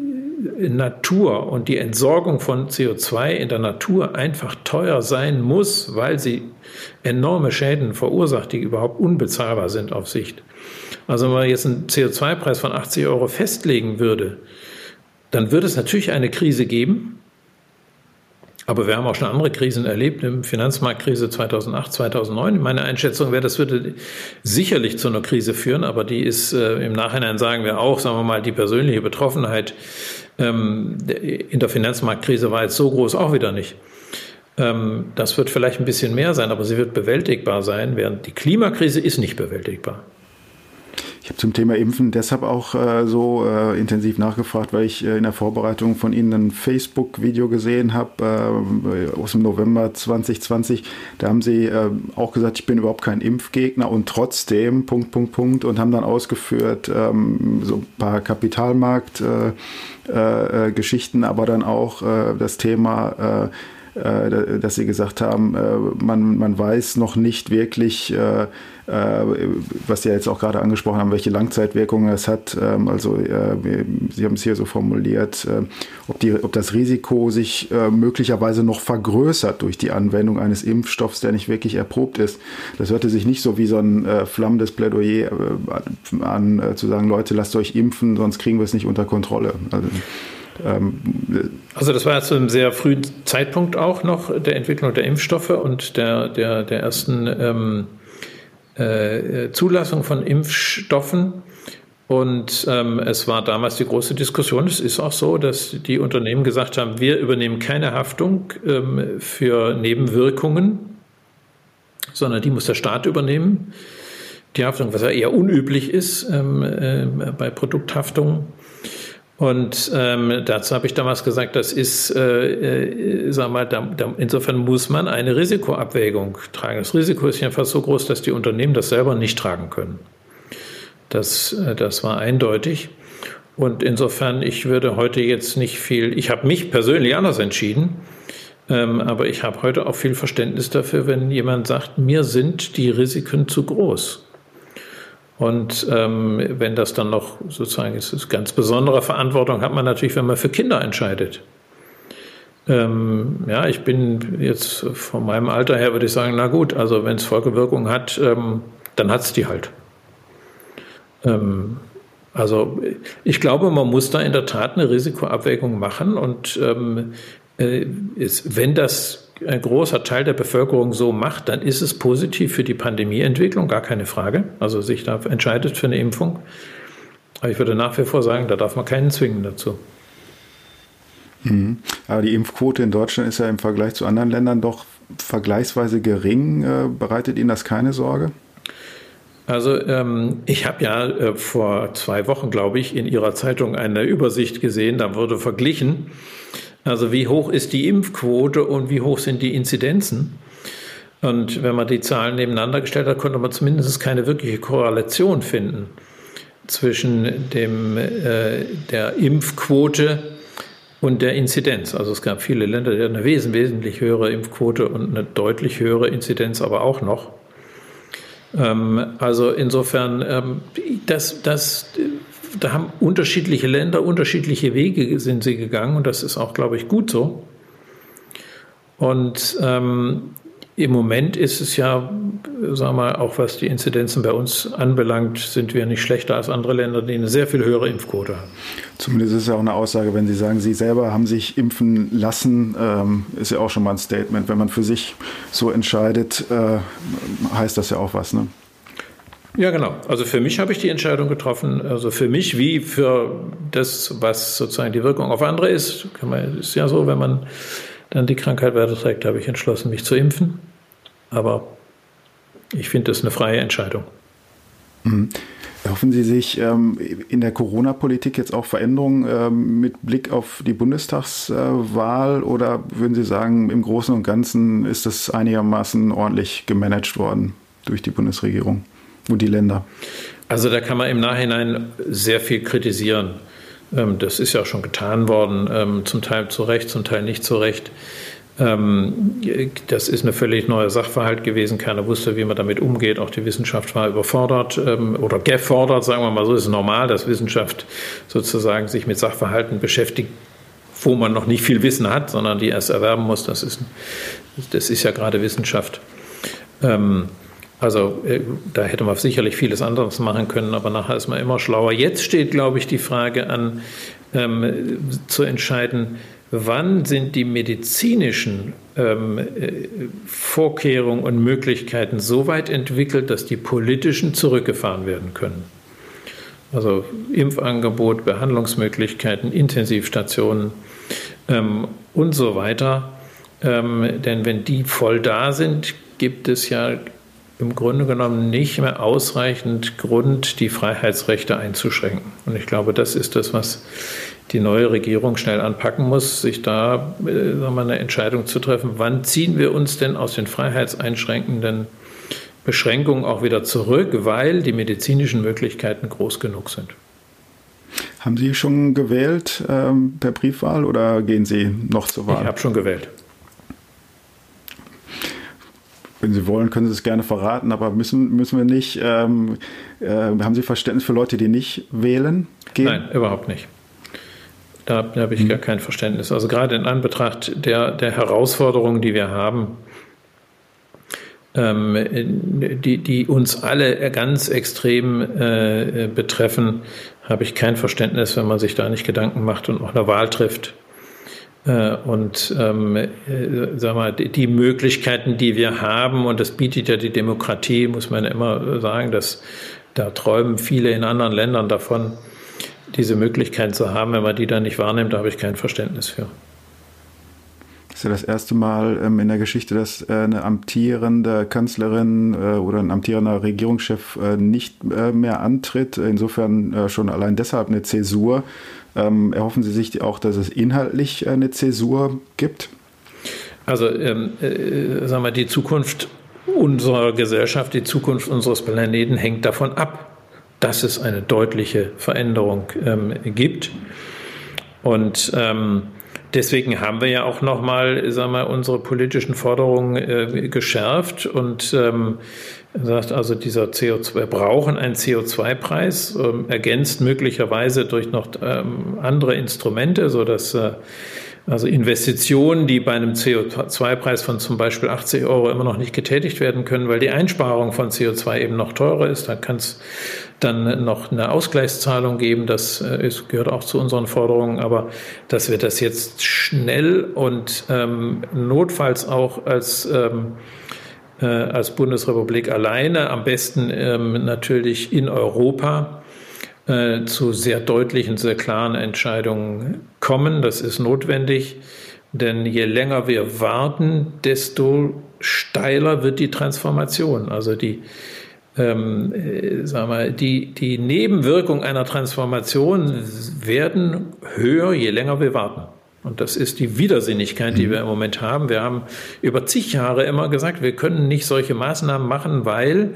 Natur und die Entsorgung von CO2 in der Natur einfach teuer sein muss, weil sie enorme Schäden verursacht, die überhaupt unbezahlbar sind auf Sicht. Also wenn man jetzt einen CO2-Preis von 80 Euro festlegen würde, dann würde es natürlich eine Krise geben, aber wir haben auch schon andere Krisen erlebt, eine Finanzmarktkrise 2008, 2009. Meine Einschätzung wäre, das würde sicherlich zu einer Krise führen, aber die ist äh, im Nachhinein, sagen wir auch, sagen wir mal, die persönliche Betroffenheit ähm, in der Finanzmarktkrise war jetzt so groß auch wieder nicht. Ähm, das wird vielleicht ein bisschen mehr sein, aber sie wird bewältigbar sein, während die Klimakrise ist nicht bewältigbar. Ich habe zum Thema Impfen deshalb auch äh, so äh, intensiv nachgefragt, weil ich äh, in der Vorbereitung von Ihnen ein Facebook-Video gesehen habe äh, aus dem November 2020. Da haben Sie äh, auch gesagt, ich bin überhaupt kein Impfgegner und trotzdem Punkt, Punkt, Punkt und haben dann ausgeführt ähm, so ein paar Kapitalmarkt-Geschichten, äh, aber dann auch das Thema äh, dass sie gesagt haben, äh, man, man weiß noch nicht wirklich, äh, was Sie jetzt auch gerade angesprochen haben, welche Langzeitwirkungen es hat. Ähm, also Sie haben es hier so formuliert, ob, die, ob das Risiko sich möglicherweise noch vergrößert durch die Anwendung eines Impfstoffs, der nicht wirklich erprobt ist. Das hörte sich nicht so wie so ein flammendes Plädoyer an, zu sagen, Leute, lasst euch impfen, sonst kriegen wir es nicht unter Kontrolle. Also, also das war zu einem sehr frühen Zeitpunkt auch noch der Entwicklung der Impfstoffe und der, der, der ersten ähm, äh, Zulassung von Impfstoffen. Und ähm, es war damals die große Diskussion. Es ist auch so, dass die Unternehmen gesagt haben, wir übernehmen keine Haftung ähm, für Nebenwirkungen, sondern die muss der Staat übernehmen. Die Haftung, was ja eher unüblich ist ähm, äh, bei Produkthaftung. Und ähm, dazu habe ich damals gesagt, das ist, äh, äh, sag mal, da, da, insofern muss man eine Risikoabwägung tragen. Das Risiko ist jedenfalls so groß, dass die Unternehmen das selber nicht tragen können. Das, äh, das war eindeutig. Und insofern, ich würde heute jetzt nicht viel, ich habe mich persönlich anders entschieden, ähm, aber ich habe heute auch viel Verständnis dafür, wenn jemand sagt, mir sind die Risiken zu groß. Und ähm, wenn das dann noch sozusagen ist, ist ganz besondere Verantwortung hat man natürlich, wenn man für Kinder entscheidet. Ähm, ja, ich bin jetzt von meinem Alter her, würde ich sagen, na gut, also wenn es Folgewirkungen hat, ähm, dann hat es die halt. Ähm, also ich glaube, man muss da in der Tat eine Risikoabwägung machen und ähm, äh, ist, wenn das ein großer Teil der Bevölkerung so macht, dann ist es positiv für die Pandemieentwicklung, gar keine Frage. Also sich da entscheidet für eine Impfung. Aber ich würde nach wie vor sagen, da darf man keinen zwingen dazu. Mhm. Aber die Impfquote in Deutschland ist ja im Vergleich zu anderen Ländern doch vergleichsweise gering. Äh, bereitet Ihnen das keine Sorge? Also ähm, ich habe ja äh, vor zwei Wochen, glaube ich, in Ihrer Zeitung eine Übersicht gesehen, da wurde verglichen, also wie hoch ist die Impfquote und wie hoch sind die Inzidenzen? Und wenn man die Zahlen nebeneinander gestellt hat, konnte man zumindest keine wirkliche Korrelation finden zwischen dem, äh, der Impfquote und der Inzidenz. Also es gab viele Länder, die hatten eine wesentlich höhere Impfquote und eine deutlich höhere Inzidenz aber auch noch. Ähm, also insofern, ähm, das, das da haben unterschiedliche Länder unterschiedliche Wege sind sie gegangen und das ist auch, glaube ich, gut so. Und ähm, im Moment ist es ja, sagen wir mal, auch was die Inzidenzen bei uns anbelangt, sind wir nicht schlechter als andere Länder, die eine sehr viel höhere Impfquote haben. Zumindest ist es ja auch eine Aussage, wenn Sie sagen, Sie selber haben sich impfen lassen, ähm, ist ja auch schon mal ein Statement. Wenn man für sich so entscheidet, äh, heißt das ja auch was, ne? Ja, genau. Also für mich habe ich die Entscheidung getroffen. Also für mich wie für das, was sozusagen die Wirkung auf andere ist. Ist ja so, wenn man dann die Krankheit weiterträgt, habe ich entschlossen, mich zu impfen. Aber ich finde das eine freie Entscheidung. Mhm. Hoffen Sie sich ähm, in der Corona-Politik jetzt auch Veränderungen ähm, mit Blick auf die Bundestagswahl oder würden Sie sagen, im Großen und Ganzen ist das einigermaßen ordentlich gemanagt worden durch die Bundesregierung? Und die Länder? Also da kann man im Nachhinein sehr viel kritisieren. Ähm, das ist ja auch schon getan worden, ähm, zum Teil zu Recht, zum Teil nicht zu Recht. Ähm, das ist eine völlig neue Sachverhalt gewesen. Keiner wusste, wie man damit umgeht. Auch die Wissenschaft war überfordert oder gefordert, sagen wir mal so. Es ist normal, dass Wissenschaft sozusagen sich mit Sachverhalten beschäftigt, wo man noch nicht viel Wissen hat, sondern die erst erwerben muss. Das ist, das ist ja gerade Wissenschaft. Also äh, da hätte man sicherlich vieles anderes machen können, aber nachher ist man immer schlauer. Jetzt steht, glaube ich, die Frage an, ähm, zu entscheiden, wann sind die medizinischen ähm, äh, Vorkehrungen und Möglichkeiten so weit entwickelt, dass die politischen zurückgefahren werden können. Also Impfangebot, Behandlungsmöglichkeiten, Intensivstationen ähm, und so weiter. Ähm, denn wenn die voll da sind, gibt es ja im Grunde genommen nicht mehr ausreichend Grund, die Freiheitsrechte einzuschränken. Und ich glaube, das ist das, was die neue Regierung schnell anpacken muss, sich da äh, wir, eine Entscheidung zu treffen, wann ziehen wir uns denn aus den freiheitseinschränkenden Beschränkungen auch wieder zurück, weil die medizinischen Möglichkeiten groß genug sind. Haben Sie schon gewählt ähm, per Briefwahl oder gehen Sie noch zur Wahl? Ich habe schon gewählt. Wenn Sie wollen, können Sie es gerne verraten, aber müssen, müssen wir nicht. Ähm, äh, haben Sie Verständnis für Leute, die nicht wählen gehen? Nein, überhaupt nicht. Da, da habe ich mhm. gar kein Verständnis. Also gerade in Anbetracht der, der Herausforderungen, die wir haben, ähm, die, die uns alle ganz extrem äh, betreffen, habe ich kein Verständnis, wenn man sich da nicht Gedanken macht und auch eine Wahl trifft. Äh, und ähm, äh, sag mal, die, Möglichkeiten, die wir haben, und das bietet ja die Demokratie, muss man immer sagen, dass da träumen viele in anderen Ländern davon, diese Möglichkeit zu haben, wenn man die dann nicht wahrnimmt, da habe ich kein Verständnis für. Das ist ja das erste Mal ähm, in der Geschichte, dass äh, eine amtierende Kanzlerin oder ein amtierender Regierungschef nicht mehr antritt. Insofern schon allein deshalb eine Zäsur. Ähm, erhoffen Sie sich auch, dass es inhaltlich eine Zäsur gibt? Also, ähm, äh, sagen wir, die Zukunft unserer Gesellschaft, die Zukunft unseres Planeten hängt davon ab, dass es eine deutliche Veränderung ähm, gibt. Und ähm, deswegen haben wir ja auch nochmal, sagen wir, unsere politischen Forderungen äh, geschärft und ähm, sagt also, dieser CO2, wir brauchen einen CO2-Preis, ähm, ergänzt möglicherweise durch noch ähm, andere Instrumente, sodass äh, also Investitionen, die bei einem CO2-Preis von zum Beispiel 80 Euro immer noch nicht getätigt werden können, weil die Einsparung von CO2 eben noch teurer ist. Da kann es dann noch eine Ausgleichszahlung geben. Das äh, ist, gehört auch zu unseren Forderungen. Aber dass wir das jetzt schnell und ähm, notfalls auch als ähm, äh, als Bundesrepublik alleine, am besten ähm, natürlich in Europa äh, zu sehr deutlichen, sehr klaren Entscheidungen kommen. Das ist notwendig, denn je länger wir warten, desto steiler wird die Transformation. Also die, ähm, äh, sagen wir, die, die Nebenwirkungen einer Transformation werden höher, je länger wir warten. Und das ist die Widersinnigkeit, die wir im Moment haben. Wir haben über zig Jahre immer gesagt, wir können nicht solche Maßnahmen machen, weil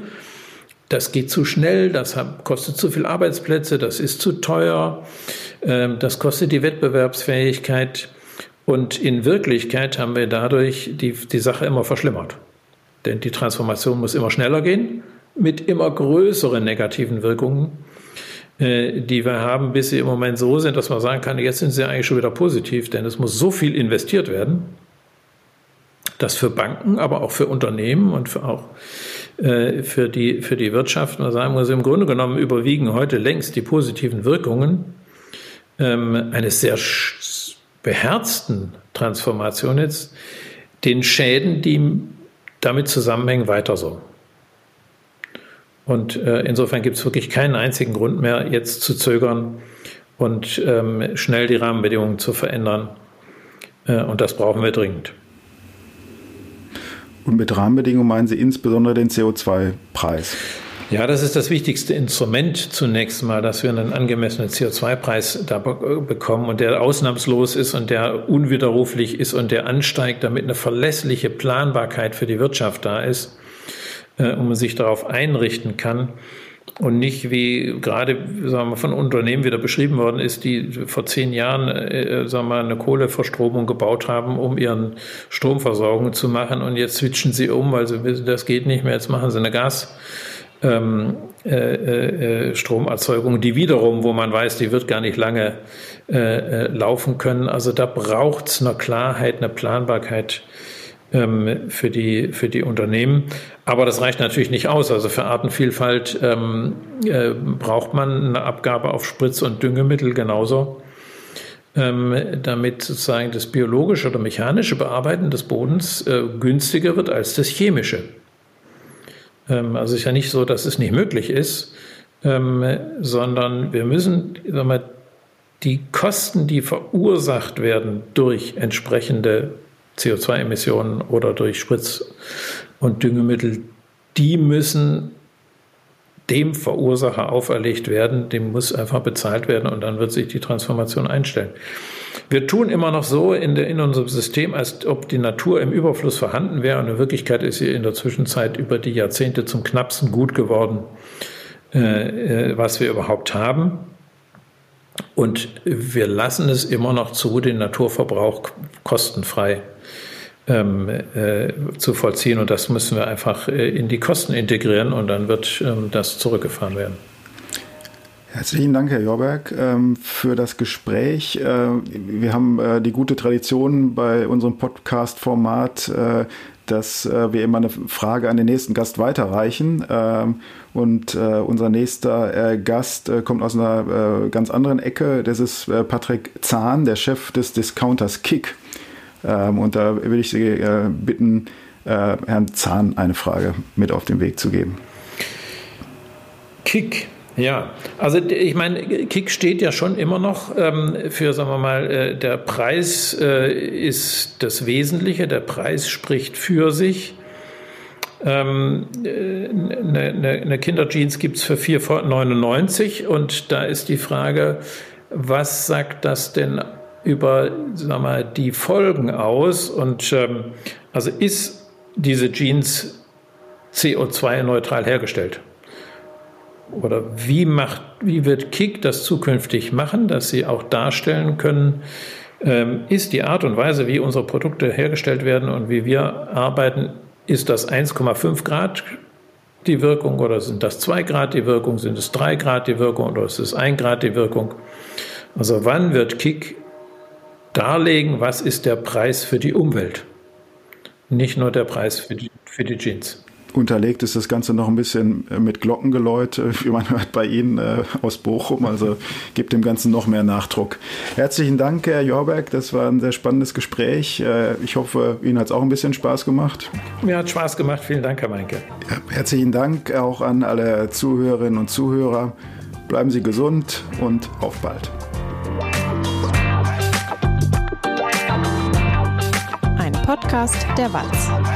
das geht zu schnell, das kostet zu viel Arbeitsplätze, das ist zu teuer, ähm, das kostet die Wettbewerbsfähigkeit. Und in Wirklichkeit haben wir dadurch die, die Sache immer verschlimmert. Denn die Transformation muss immer schneller gehen, mit immer größeren negativen Wirkungen. Äh, die wir haben, bis sie im Moment so sind, dass man sagen kann, jetzt sind sie eigentlich schon wieder positiv, denn es muss so viel investiert werden, dass für Banken, aber auch für Unternehmen und für auch äh, für die, für die Wirtschaft, man sagen muss, im Grunde genommen überwiegen heute längst die positiven Wirkungen ähm, eines sehr beherzten Transformation jetzt, den Schäden, die damit zusammenhängen, weiter so. Und äh, insofern gibt es wirklich keinen einzigen Grund mehr, jetzt zu zögern und ähm, schnell die Rahmenbedingungen zu verändern. Äh, und das brauchen wir dringend. Und mit Rahmenbedingungen meinen Sie insbesondere den CO2-Preis? Ja, das ist das wichtigste Instrument zunächst mal, dass wir einen angemessenen CO2-Preis da bekommen und der ausnahmslos ist und der unwiderruflich ist und der ansteigt, damit eine verlässliche Planbarkeit für die Wirtschaft da ist äh, und man sich darauf einrichten kann. Und nicht wie gerade sagen wir, von Unternehmen wieder beschrieben worden ist, die vor zehn Jahren äh, sagen wir, eine Kohleverstromung gebaut haben, um ihren Stromversorgung zu machen und jetzt switchen sie um, weil sie wissen, das geht nicht mehr, jetzt machen sie eine Gas. Ähm, äh, äh, Stromerzeugung, die wiederum, wo man weiß, die wird gar nicht lange äh, äh laufen können. Also da braucht es eine Klarheit, eine Planbarkeit ähm, für, die, für die Unternehmen. Aber das reicht natürlich nicht aus. Also für Artenvielfalt ähm, äh, braucht man eine Abgabe auf Spritz- und Düngemittel genauso, ähm, damit sozusagen das biologische oder mechanische Bearbeiten des Bodens äh, günstiger wird als das chemische. Ähm, also es ist ja nicht so, dass es nicht möglich ist, ähm, sondern wir müssen sagen wir, die Kosten, die verursacht werden durch entsprechende CO2-Emissionen oder durch Spritz- und Düngemittel, die müssen dem Verursacher auferlegt werden, dem muss einfach bezahlt werden und dann wird sich die Transformation einstellen. Wir tun immer noch so in, der, in unserem System, als ob die Natur im Überfluss vorhanden wäre und in Wirklichkeit ist sie in der Zwischenzeit über die Jahrzehnte zum knappsten Gut geworden, äh, äh was wir überhaupt haben. Und wir lassen es immer noch zu, den Naturverbrauch kostenfrei ähm, äh, zu vollziehen. Und das müssen wir einfach äh, in die Kosten integrieren und dann wird ähm, das zurückgefahren werden. Herzlichen Dank, Herr Jorberg, ähm, für das Gespräch. Äh, wir haben äh, die gute Tradition bei unserem Podcast-Format, äh, dass wir immer eine Frage an den nächsten Gast weiterreichen. Ähm, und unser nächster Gast kommt aus einer ganz anderen Ecke. Das ist Patrick Zahn, der Chef des Discounters Kick. Ähm, und da würde ich Sie äh, bitten, äh, Herrn Zahn eine Frage mit auf den Weg zu geben. Kick. Ja, also ich meine, Kick steht ja schon immer noch ähm, für, sagen wir mal, äh, der Preis äh, ist das Wesentliche, der Preis spricht für sich. Ähm, eine, eine, eine Kinderjeans gibt es für 4,99 und da ist die Frage, was sagt das denn über sagen wir, die Folgen aus. Und ähm, also ist diese Jeans CO2-neutral hergestellt? Oder wie, macht, wie wird Kick das zukünftig machen, dass sie auch darstellen können, ähm, ist die Art und Weise, wie unsere Produkte hergestellt werden und wie wir arbeiten, ist das 1,5 Grad die Wirkung oder sind das 2 Grad die Wirkung, sind es 3 Grad die Wirkung oder ist es 1 Grad die Wirkung? Also wann wird Kick darlegen, was ist der Preis für die Umwelt. Nicht nur der Preis für die, für die Jeans. Unterlegt ist das Ganze noch ein bisschen mit Glockengeläut, äh, wie man *laughs* hört bei Ihnen äh, aus Bochum. Also gibt dem Ganzen noch mehr Nachdruck. Herzlichen Dank, Herr Jorberg. Das war ein sehr spannendes Gespräch. Äh, ich hoffe, Ihnen hat es auch ein bisschen Spaß gemacht. Mir hat Spaß gemacht. Vielen Dank, Herr Meinke. Ja, herzlichen Dank auch an alle Zuhörerinnen und Zuhörer. Bleiben Sie gesund und auf bald. Podcast der Walz.